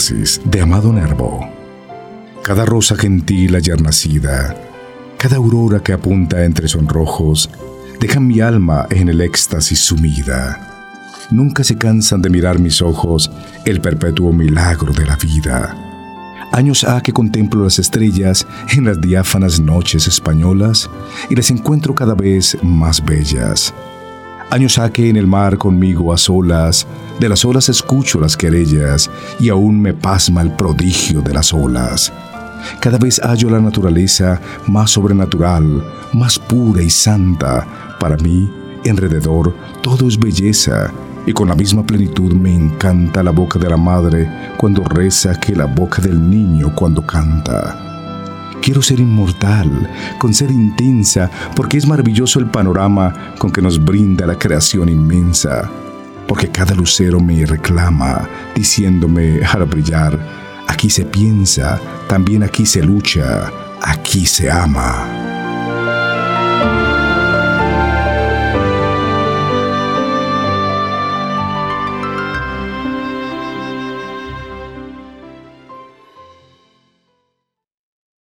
De Amado Nervo. Cada rosa gentil ayer nacida, cada aurora que apunta entre sonrojos, dejan mi alma en el éxtasis sumida. Nunca se cansan de mirar mis ojos el perpetuo milagro de la vida. Años ha que contemplo las estrellas en las diáfanas noches españolas y las encuentro cada vez más bellas. Años ha que en el mar conmigo a solas, de las olas escucho las querellas y aún me pasma el prodigio de las olas. Cada vez hallo la naturaleza más sobrenatural, más pura y santa. Para mí, alrededor, todo es belleza y con la misma plenitud me encanta la boca de la madre cuando reza que la boca del niño cuando canta. Quiero ser inmortal, con ser intensa, porque es maravilloso el panorama con que nos brinda la creación inmensa. Porque cada lucero me reclama, diciéndome al brillar, aquí se piensa, también aquí se lucha, aquí se ama.